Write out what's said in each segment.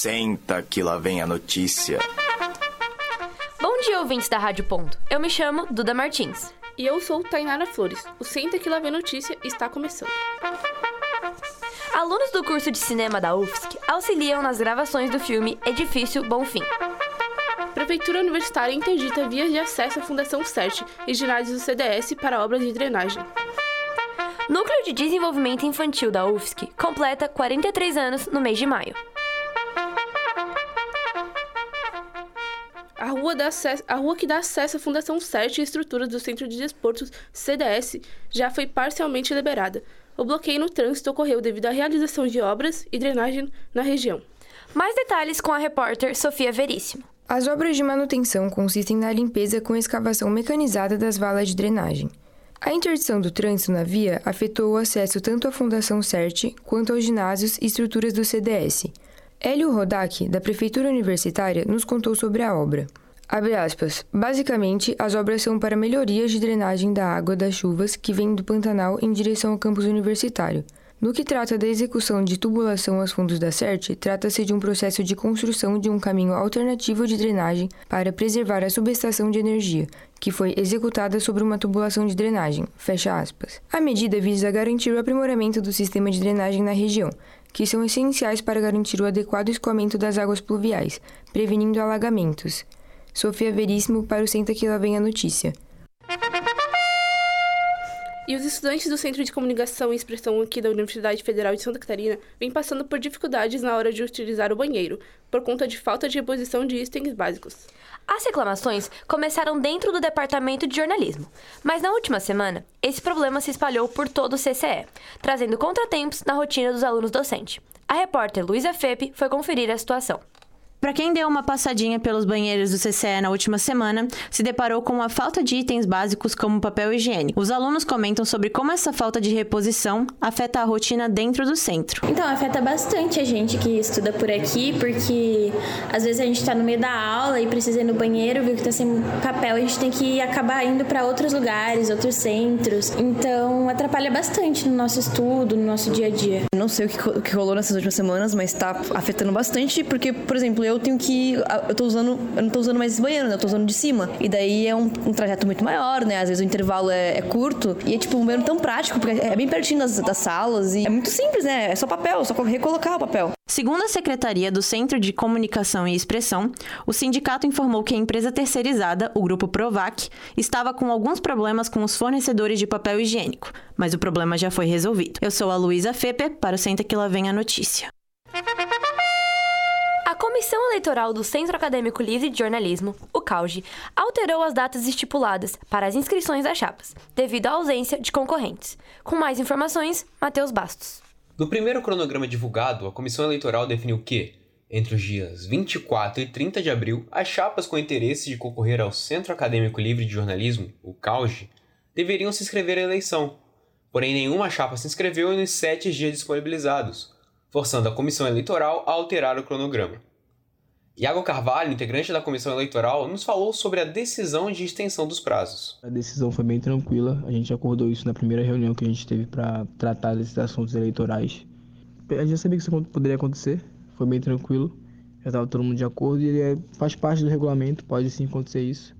Senta que lá vem a notícia. Bom dia, ouvintes da Rádio Ponto. Eu me chamo Duda Martins. E eu sou Tainara Flores. O Senta que lá vem a notícia está começando. Alunos do curso de cinema da UFSC auxiliam nas gravações do filme Edifício Bonfim. Prefeitura Universitária interdita vias de acesso à Fundação CERT e ginásios do CDS para obras de drenagem. Núcleo de Desenvolvimento Infantil da UFSC completa 43 anos no mês de maio. A rua, acesso, a rua que dá acesso à Fundação CERT e estruturas do Centro de Desportos CDS já foi parcialmente liberada. O bloqueio no trânsito ocorreu devido à realização de obras e drenagem na região. Mais detalhes com a repórter Sofia Veríssimo. As obras de manutenção consistem na limpeza com escavação mecanizada das valas de drenagem. A interdição do trânsito na via afetou o acesso tanto à Fundação CERT quanto aos ginásios e estruturas do CDS. Hélio Rodak, da Prefeitura Universitária, nos contou sobre a obra. Aspas. Basicamente, as obras são para melhorias de drenagem da água das chuvas que vem do Pantanal em direção ao campus universitário. No que trata da execução de tubulação aos fundos da CERT, trata-se de um processo de construção de um caminho alternativo de drenagem para preservar a subestação de energia, que foi executada sobre uma tubulação de drenagem. Fecha aspas. A medida visa garantir o aprimoramento do sistema de drenagem na região, que são essenciais para garantir o adequado escoamento das águas pluviais, prevenindo alagamentos. Sofia Veríssimo para o Senta que lá vem a notícia. E os estudantes do Centro de Comunicação e Expressão aqui da Universidade Federal de Santa Catarina vêm passando por dificuldades na hora de utilizar o banheiro, por conta de falta de reposição de itens básicos. As reclamações começaram dentro do departamento de jornalismo, mas na última semana, esse problema se espalhou por todo o CCE, trazendo contratempos na rotina dos alunos docentes. A repórter Luísa Fepe foi conferir a situação. Para quem deu uma passadinha pelos banheiros do CCE na última semana, se deparou com a falta de itens básicos como papel higiênico. Os alunos comentam sobre como essa falta de reposição afeta a rotina dentro do centro. Então, afeta bastante a gente que estuda por aqui, porque às vezes a gente está no meio da aula e precisa ir no banheiro, viu que está sem papel, a gente tem que acabar indo para outros lugares, outros centros. Então, atrapalha bastante no nosso estudo, no nosso dia a dia. Não sei o que rolou nessas últimas semanas, mas está afetando bastante, porque, por exemplo, eu tenho que. Eu tô usando. Eu não tô usando mais esse banheiro, né? Eu tô usando de cima. E daí é um, um trajeto muito maior, né? Às vezes o intervalo é, é, curto. E é tipo um banheiro tão prático, porque é bem pertinho das, das salas. E é muito simples, né? É só papel, só recolocar o papel. Segundo a Secretaria do Centro de Comunicação e Expressão, o sindicato informou que a empresa terceirizada, o grupo Provac, estava com alguns problemas com os fornecedores de papel higiênico, mas o problema já foi resolvido. Eu sou a Luísa Fepe, para o Senta que lá vem a notícia. A Comissão Eleitoral do Centro Acadêmico Livre de Jornalismo, o CAUGE, alterou as datas estipuladas para as inscrições das chapas, devido à ausência de concorrentes. Com mais informações, Matheus Bastos. No primeiro cronograma divulgado, a Comissão Eleitoral definiu que, entre os dias 24 e 30 de abril, as chapas com interesse de concorrer ao Centro Acadêmico Livre de Jornalismo, o CAUGE, deveriam se inscrever à eleição. Porém, nenhuma chapa se inscreveu nos sete dias disponibilizados, forçando a comissão eleitoral a alterar o cronograma. Iago Carvalho, integrante da comissão eleitoral, nos falou sobre a decisão de extensão dos prazos. A decisão foi bem tranquila, a gente acordou isso na primeira reunião que a gente teve para tratar desses assuntos eleitorais. A gente já sabia que isso poderia acontecer, foi bem tranquilo, já estava todo mundo de acordo e é, faz parte do regulamento, pode sim acontecer isso.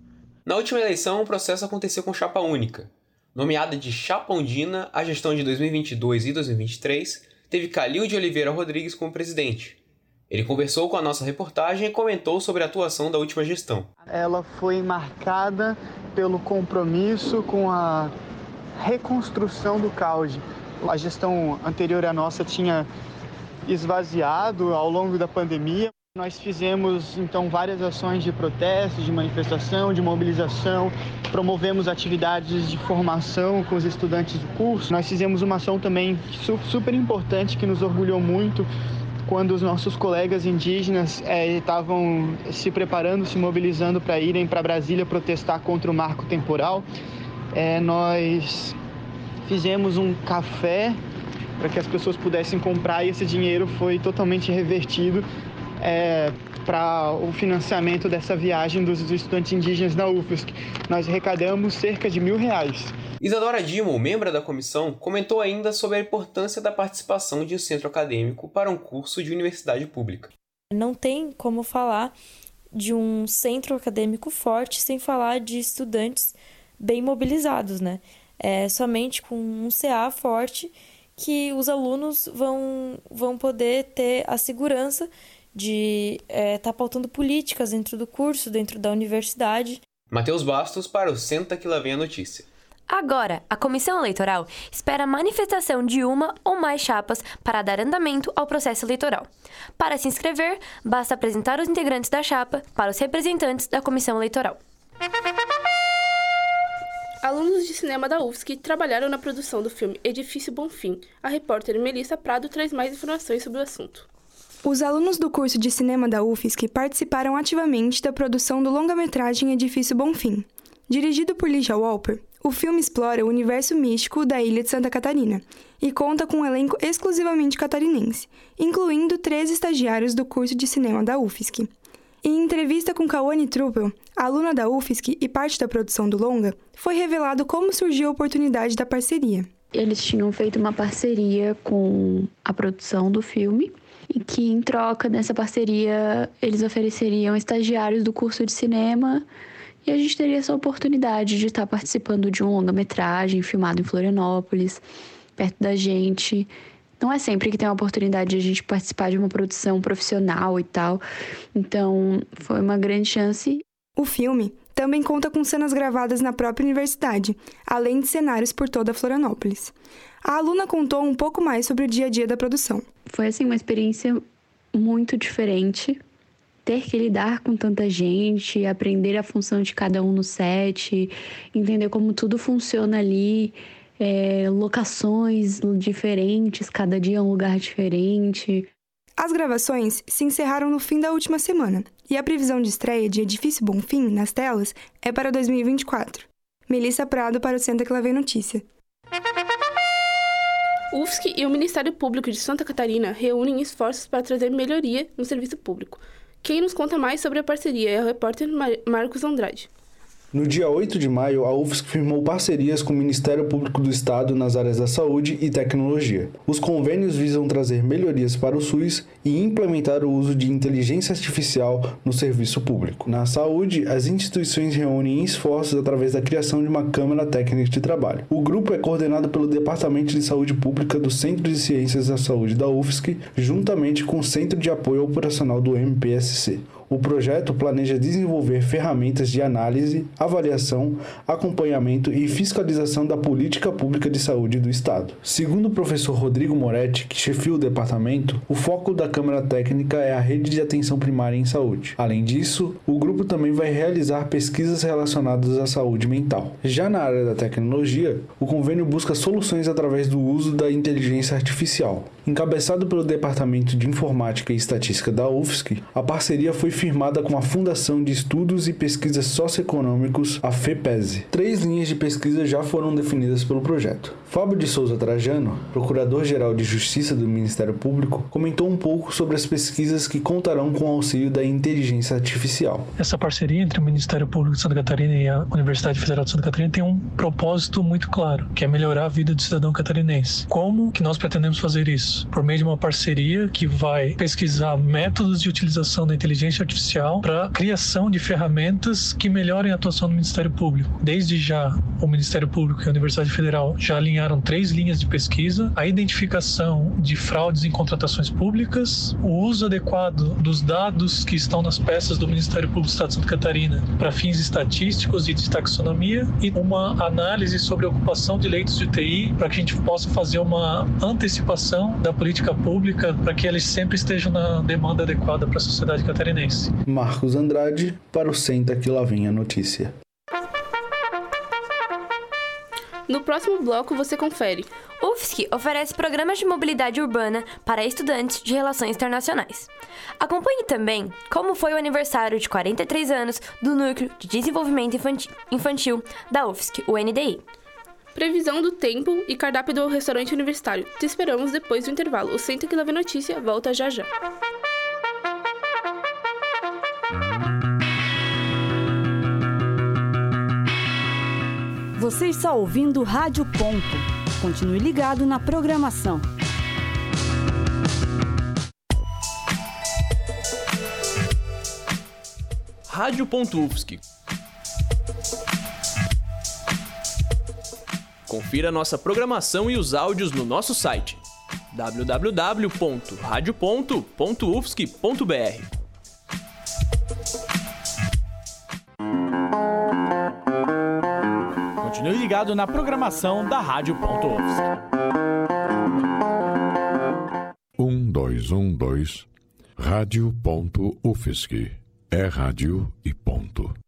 Na última eleição, o processo aconteceu com chapa única. Nomeada de Chapa Ondina, a gestão de 2022 e 2023 teve Calil de Oliveira Rodrigues como presidente. Ele conversou com a nossa reportagem e comentou sobre a atuação da última gestão. Ela foi marcada pelo compromisso com a reconstrução do CAUD. A gestão anterior à nossa tinha esvaziado ao longo da pandemia. Nós fizemos então várias ações de protesto, de manifestação, de mobilização, promovemos atividades de formação com os estudantes do curso. Nós fizemos uma ação também super importante que nos orgulhou muito quando os nossos colegas indígenas é, estavam se preparando, se mobilizando para irem para Brasília protestar contra o marco temporal. É, nós fizemos um café para que as pessoas pudessem comprar e esse dinheiro foi totalmente revertido é, para o financiamento dessa viagem dos estudantes indígenas na UFSC. Nós arrecadamos cerca de mil reais. Isadora Dimo, membro da comissão, comentou ainda sobre a importância da participação de um centro acadêmico para um curso de universidade pública. Não tem como falar de um centro acadêmico forte sem falar de estudantes bem mobilizados, né? É somente com um CA forte que os alunos vão, vão poder ter a segurança de estar é, tá pautando políticas dentro do curso, dentro da universidade. Matheus Bastos para o Senta que lá vem a notícia. Agora, a comissão eleitoral espera a manifestação de uma ou mais chapas para dar andamento ao processo eleitoral. Para se inscrever, basta apresentar os integrantes da chapa para os representantes da comissão eleitoral. Alunos de cinema da UFSC trabalharam na produção do filme Edifício Bonfim. A repórter Melissa Prado traz mais informações sobre o assunto. Os alunos do curso de cinema da UFSC participaram ativamente da produção do longa-metragem Edifício Bonfim. Dirigido por Lígia Walper, o filme explora o universo místico da ilha de Santa Catarina e conta com um elenco exclusivamente catarinense, incluindo três estagiários do curso de cinema da UFSC. Em entrevista com Kawane Truppel, aluna da UFSC e parte da produção do longa, foi revelado como surgiu a oportunidade da parceria. Eles tinham feito uma parceria com a produção do filme e que em troca dessa parceria eles ofereceriam estagiários do curso de cinema e a gente teria essa oportunidade de estar participando de um longa-metragem filmado em Florianópolis, perto da gente. Não é sempre que tem a oportunidade de a gente participar de uma produção profissional e tal. Então, foi uma grande chance. O filme também conta com cenas gravadas na própria universidade, além de cenários por toda Florianópolis. A aluna contou um pouco mais sobre o dia a dia da produção. Foi assim uma experiência muito diferente, ter que lidar com tanta gente, aprender a função de cada um no set, entender como tudo funciona ali, é, locações diferentes, cada dia é um lugar diferente. As gravações se encerraram no fim da última semana e a previsão de estreia de Edifício Bonfim nas telas é para 2024. Melissa Prado para o Santa vem notícia. UFSC e o Ministério Público de Santa Catarina reúnem esforços para trazer melhoria no serviço público. Quem nos conta mais sobre a parceria é o repórter Mar Marcos Andrade. No dia 8 de maio, a UFSC firmou parcerias com o Ministério Público do Estado nas áreas da saúde e tecnologia. Os convênios visam trazer melhorias para o SUS e implementar o uso de inteligência artificial no serviço público. Na saúde, as instituições reúnem esforços através da criação de uma Câmara Técnica de Trabalho. O grupo é coordenado pelo Departamento de Saúde Pública do Centro de Ciências da Saúde da UFSC, juntamente com o Centro de Apoio Operacional do MPSC. O projeto planeja desenvolver ferramentas de análise, avaliação, acompanhamento e fiscalização da política pública de saúde do Estado. Segundo o professor Rodrigo Moretti, que chefia o departamento, o foco da Câmara Técnica é a rede de atenção primária em saúde. Além disso, o grupo também vai realizar pesquisas relacionadas à saúde mental. Já na área da tecnologia, o convênio busca soluções através do uso da inteligência artificial. Encabeçado pelo Departamento de Informática e Estatística da UFSC, a parceria foi firmada com a Fundação de Estudos e Pesquisas Socioeconômicos, a FEPESE. Três linhas de pesquisa já foram definidas pelo projeto. Fábio de Souza Trajano, Procurador-Geral de Justiça do Ministério Público, comentou um pouco sobre as pesquisas que contarão com o auxílio da inteligência artificial. Essa parceria entre o Ministério Público de Santa Catarina e a Universidade Federal de Santa Catarina tem um propósito muito claro, que é melhorar a vida do cidadão catarinense. Como que nós pretendemos fazer isso? Por meio de uma parceria que vai pesquisar métodos de utilização da inteligência artificial para criação de ferramentas que melhorem a atuação do Ministério Público. Desde já, o Ministério Público e a Universidade Federal já alinharam três linhas de pesquisa: a identificação de fraudes em contratações públicas, o uso adequado dos dados que estão nas peças do Ministério Público do Estado de Santa Catarina para fins estatísticos e de taxonomia e uma análise sobre a ocupação de leitos de UTI para que a gente possa fazer uma antecipação da política pública para que eles sempre estejam na demanda adequada para a sociedade catarinense. Marcos Andrade para o Senta que lá vem a notícia. No próximo bloco você confere. UFSC oferece programas de mobilidade urbana para estudantes de relações internacionais. Acompanhe também como foi o aniversário de 43 anos do Núcleo de Desenvolvimento Infantil da UFSC, o NDI. Previsão do tempo e cardápio do restaurante universitário. Te esperamos depois do intervalo. O Senta que Leva Notícia volta já já. Você está ouvindo Rádio Ponto. Continue ligado na programação. rádio.ufsc. Confira nossa programação e os áudios no nosso site www.radio.ufsc.br. ligado na programação da Rádio.ufsc. Um, dois, um, dois. Rádio.ufsc. É rádio e ponto.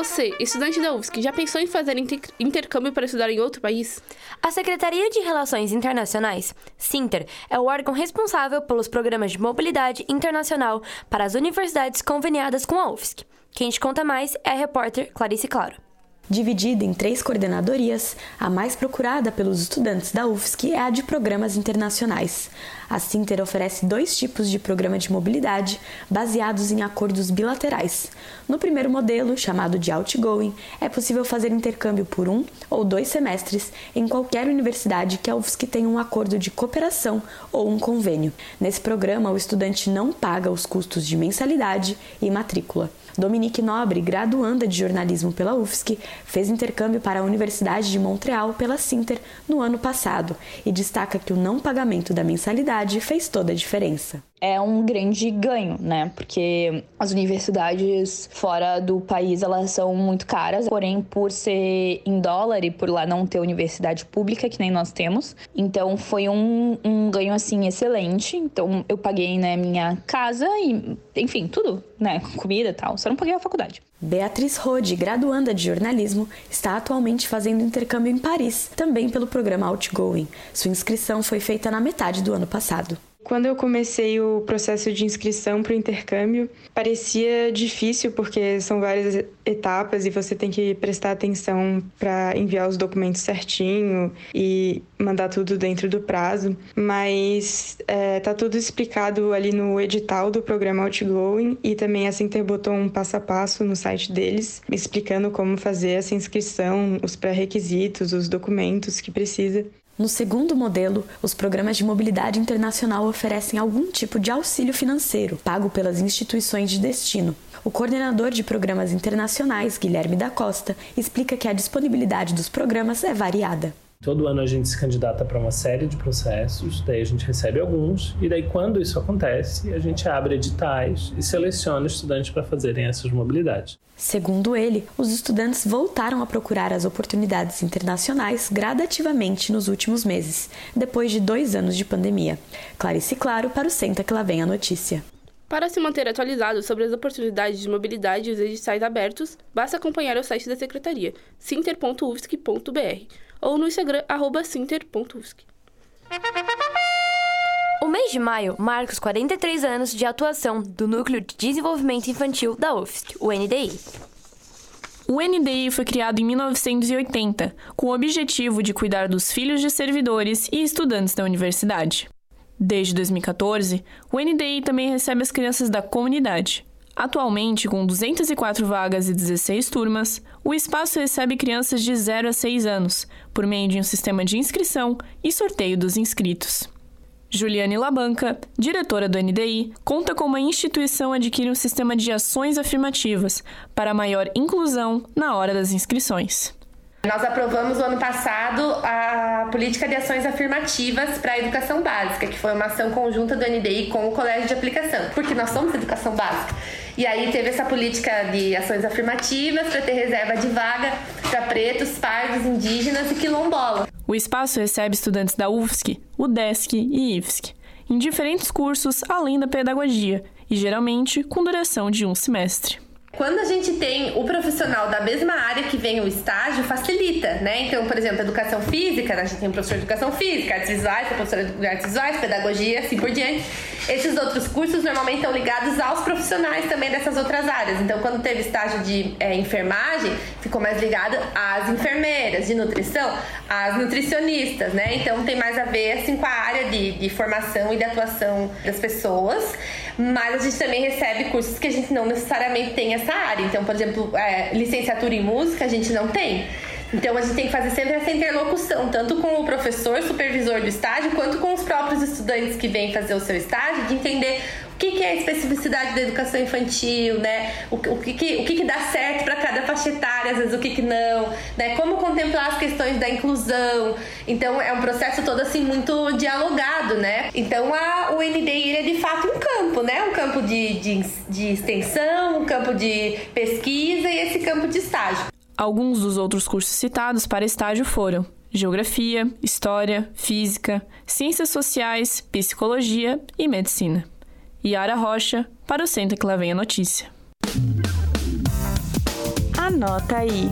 Você, estudante da UFSC, já pensou em fazer inter intercâmbio para estudar em outro país? A Secretaria de Relações Internacionais, SINTER, é o órgão responsável pelos programas de mobilidade internacional para as universidades conveniadas com a UFSC. Quem te conta mais é a repórter Clarice Claro. Dividida em três coordenadorias, a mais procurada pelos estudantes da UFSC é a de programas internacionais. A Sinter oferece dois tipos de programa de mobilidade baseados em acordos bilaterais. No primeiro modelo, chamado de Outgoing, é possível fazer intercâmbio por um ou dois semestres em qualquer universidade que a UFSC tenha um acordo de cooperação ou um convênio. Nesse programa, o estudante não paga os custos de mensalidade e matrícula. Dominique Nobre, graduanda de jornalismo pela UFSC, fez intercâmbio para a Universidade de Montreal pela Sinter no ano passado e destaca que o não pagamento da mensalidade fez toda a diferença é um grande ganho, né? Porque as universidades fora do país elas são muito caras, porém por ser em dólar e por lá não ter universidade pública que nem nós temos, então foi um, um ganho assim excelente. Então eu paguei né minha casa e enfim tudo, né? Comida e tal. Só não paguei a faculdade. Beatriz Rode, graduanda de jornalismo, está atualmente fazendo intercâmbio em Paris, também pelo programa Outgoing. Sua inscrição foi feita na metade do ano passado. Quando eu comecei o processo de inscrição para o intercâmbio, parecia difícil porque são várias etapas e você tem que prestar atenção para enviar os documentos certinho e mandar tudo dentro do prazo. Mas é, tá tudo explicado ali no edital do programa Outgoing e também a Sinter botou um passo a passo no site deles explicando como fazer essa inscrição, os pré-requisitos, os documentos que precisa. No segundo modelo, os programas de mobilidade internacional oferecem algum tipo de auxílio financeiro, pago pelas instituições de destino. O coordenador de programas internacionais, Guilherme da Costa, explica que a disponibilidade dos programas é variada. Todo ano a gente se candidata para uma série de processos, daí a gente recebe alguns, e daí quando isso acontece, a gente abre editais e seleciona estudantes para fazerem essas mobilidades. Segundo ele, os estudantes voltaram a procurar as oportunidades internacionais gradativamente nos últimos meses, depois de dois anos de pandemia. Clarice Claro para o Senta que lá vem a notícia. Para se manter atualizado sobre as oportunidades de mobilidade e os editais abertos, basta acompanhar o site da Secretaria, sinter.ufsc.br, ou no Instagram, sinter.ufsc. O mês de maio marca os 43 anos de atuação do Núcleo de Desenvolvimento Infantil da UFSC, o NDI. O NDI foi criado em 1980, com o objetivo de cuidar dos filhos de servidores e estudantes da universidade. Desde 2014, o NDI também recebe as crianças da comunidade. Atualmente, com 204 vagas e 16 turmas, o espaço recebe crianças de 0 a 6 anos, por meio de um sistema de inscrição e sorteio dos inscritos. Juliane Labanca, diretora do NDI, conta como a instituição adquire um sistema de ações afirmativas para maior inclusão na hora das inscrições. Nós aprovamos no ano passado a política de ações afirmativas para a educação básica, que foi uma ação conjunta do NDI com o Colégio de Aplicação, porque nós somos educação básica. E aí teve essa política de ações afirmativas para ter reserva de vaga para pretos, pardos, indígenas e quilombolas. O espaço recebe estudantes da UFSC, UDESC e IFSC, em diferentes cursos além da pedagogia, e geralmente com duração de um semestre. Quando a gente tem o profissional da mesma área que vem o estágio, facilita, né? Então, por exemplo, educação física, a gente tem um professor de educação física, artes visuais, professor de artes visuais, pedagogia, assim por diante. Esses outros cursos normalmente estão ligados aos profissionais também dessas outras áreas. Então, quando teve estágio de é, enfermagem, ficou mais ligado às enfermeiras, de nutrição, às nutricionistas, né? Então, tem mais a ver assim com a área de, de formação e de atuação das pessoas. Mas a gente também recebe cursos que a gente não necessariamente tem essa área. Então, por exemplo, é, licenciatura em música a gente não tem. Então a gente tem que fazer sempre essa interlocução, tanto com o professor supervisor do estágio, quanto com os próprios estudantes que vêm fazer o seu estágio, de entender que, que é a especificidade da educação infantil, né? O, o, que, que, o que, que dá certo para cada faixa etária, às vezes o que, que não, né? Como contemplar as questões da inclusão. Então é um processo todo assim muito dialogado, né? Então a, o NDI é de fato um campo, né? Um campo de, de, de extensão, um campo de pesquisa e esse campo de estágio. Alguns dos outros cursos citados para estágio foram Geografia, História, Física, Ciências Sociais, Psicologia e Medicina. Yara Rocha, para o Centro que lá vem a notícia. Anota aí.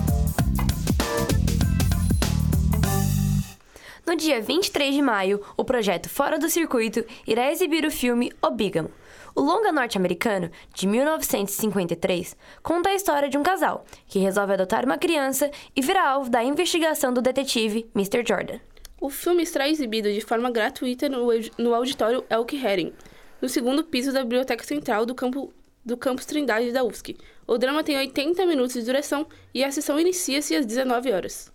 No dia 23 de maio, o projeto Fora do Circuito irá exibir o filme O Bígamo. O longa norte-americano, de 1953, conta a história de um casal que resolve adotar uma criança e vira alvo da investigação do detetive Mr. Jordan. O filme será exibido de forma gratuita no, auditório Elk Herring, no segundo piso da Biblioteca Central do, campo, do campus Trindade da UFSC. O drama tem 80 minutos de duração e a sessão inicia-se às 19 horas.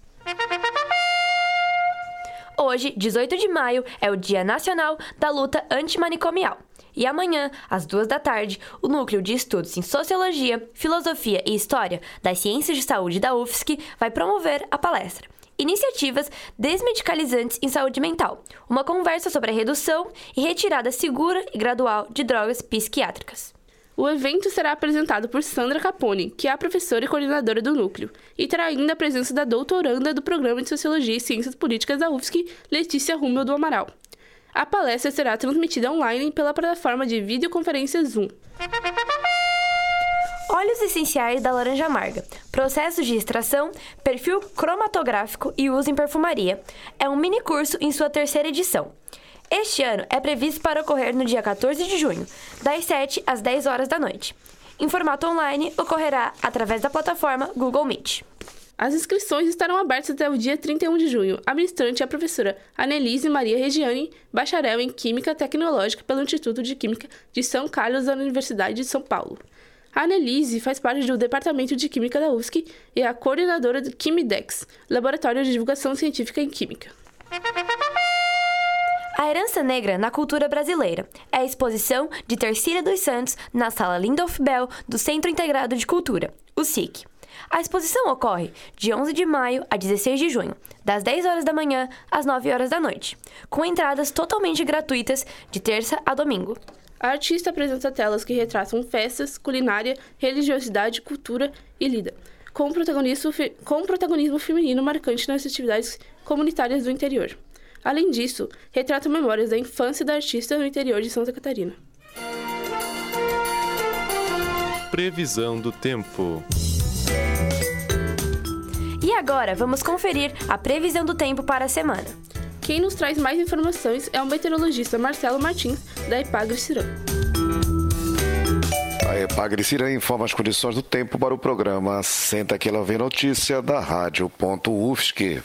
Hoje, 18 de maio, é o Dia Nacional da Luta Antimanicomial. E amanhã, às duas da tarde, o Núcleo de Estudos em Sociologia, Filosofia e História das Ciências de Saúde da UFSC vai promover a palestra Iniciativas Desmedicalizantes em Saúde Mental, uma conversa sobre a redução e retirada segura e gradual de drogas psiquiátricas. O evento será apresentado por Sandra Capone, que é a professora e coordenadora do núcleo, e terá ainda a presença da doutoranda do Programa de Sociologia e Ciências Políticas da UFSC, Letícia Rummel do Amaral. A palestra será transmitida online pela plataforma de videoconferência Zoom. Óleos essenciais da laranja amarga, processos de extração, perfil cromatográfico e uso em perfumaria. É um mini curso em sua terceira edição. Este ano é previsto para ocorrer no dia 14 de junho, das 7 às 10 horas da noite. Em formato online, ocorrerá através da plataforma Google Meet. As inscrições estarão abertas até o dia 31 de junho. A ministrante é a professora Anelise Maria Regiane, bacharel em Química Tecnológica pelo Instituto de Química de São Carlos da Universidade de São Paulo. A Annelise faz parte do Departamento de Química da UFSC e é a coordenadora do Quimidex, Laboratório de Divulgação Científica em Química. A Herança Negra na Cultura Brasileira é a exposição de Tercília dos Santos na Sala Lindolf Bell do Centro Integrado de Cultura, o SIC. A exposição ocorre de 11 de maio a 16 de junho, das 10 horas da manhã às 9 horas da noite, com entradas totalmente gratuitas de terça a domingo. A artista apresenta telas que retratam festas, culinária, religiosidade, cultura e lida, com protagonismo, com protagonismo feminino marcante nas atividades comunitárias do interior. Além disso, retrata memórias da infância da artista no interior de Santa Catarina. Previsão do tempo. E agora vamos conferir a previsão do tempo para a semana. Quem nos traz mais informações é o meteorologista Marcelo Martins, da Ipagre Cirão. A Cirã informa as condições do tempo para o programa Senta que ela vê notícia da Rádio UFSC.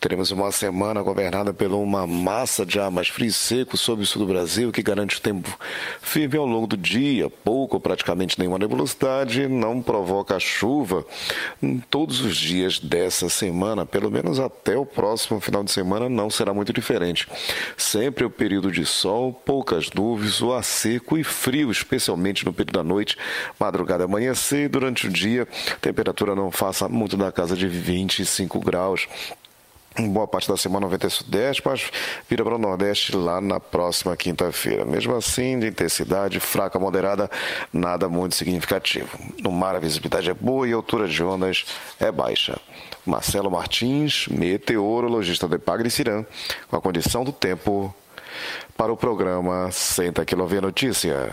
Teremos uma semana governada por uma massa de ar mais frio e seco sobre o sul do Brasil que garante o tempo firme ao longo do dia, pouco ou praticamente nenhuma nebulosidade, não provoca chuva em todos os dias dessa semana, pelo menos até o próximo final de semana não será muito diferente. Sempre o período de sol, poucas nuvens, o ar seco e frio, especialmente no período da noite noite, madrugada amanhecer durante o dia, temperatura não faça muito da casa de 25 graus boa parte da semana 90 Sudeste, mas vira para o Nordeste lá na próxima quinta-feira. Mesmo assim, de intensidade fraca moderada, nada muito significativo. No mar a visibilidade é boa e a altura de ondas é baixa. Marcelo Martins, meteorologista do Epagre Cirã, com a condição do tempo para o programa Senta que Vê Notícia.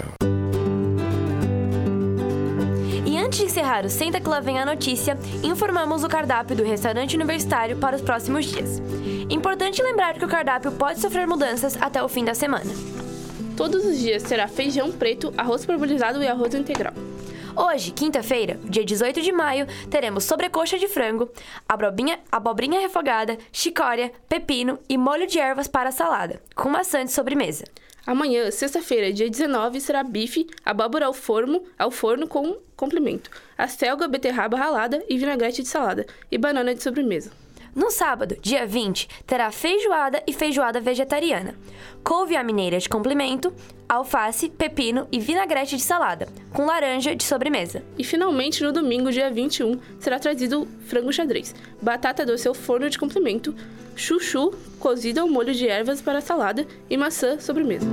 Encerrar o Senta que lá vem a notícia, informamos o cardápio do restaurante universitário para os próximos dias. Importante lembrar que o cardápio pode sofrer mudanças até o fim da semana. Todos os dias será feijão preto, arroz parbolizado e arroz integral. Hoje, quinta-feira, dia 18 de maio, teremos sobrecoxa de frango, abobrinha, abobrinha refogada, chicória, pepino e molho de ervas para a salada, com maçã de sobremesa. Amanhã, sexta-feira, dia 19, será bife, abóbora ao forno, ao forno com complemento, acelga, beterraba ralada e vinagrete de salada e banana de sobremesa. No sábado, dia 20, terá feijoada e feijoada vegetariana. Couve à mineira de complemento, alface, pepino e vinagrete de salada, com laranja de sobremesa. E finalmente, no domingo, dia 21, será trazido frango xadrez, batata doce ao forno de complemento, chuchu cozido ao molho de ervas para salada e maçã sobremesa.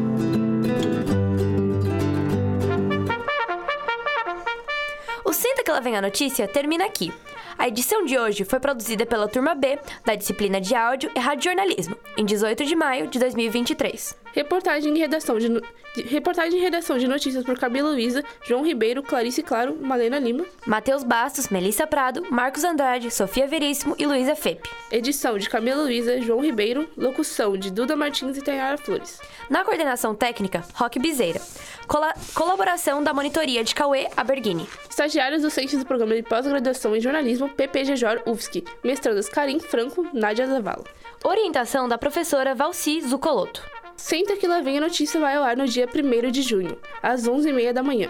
Que ela vem a notícia termina aqui. A edição de hoje foi produzida pela turma B da disciplina de áudio e radiojornalismo, em 18 de maio de 2023. Reportagem e redação de, no... reportagem e redação de notícias por Camila Luiza, João Ribeiro, Clarice Claro, Malena Lima, Matheus Bastos, Melissa Prado, Marcos Andrade, Sofia Veríssimo e Luísa Fepe. Edição de Camila Luiza, João Ribeiro, locução de Duda Martins e Tainara Flores. Na coordenação técnica, Roque Bizeira. Cola... Colaboração da monitoria de Cauê Aberghini. Estagiários docentes do programa de pós-graduação em jornalismo PPGJOR UFSC, mestrandas Karim Franco, Nádia Zavala. Orientação da professora Valci Zucoloto. Senta que lá vem a notícia vai ao ar no dia 1 de junho, às 11h30 da manhã.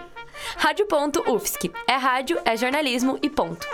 Rádio.UFSC. É rádio, é jornalismo e ponto.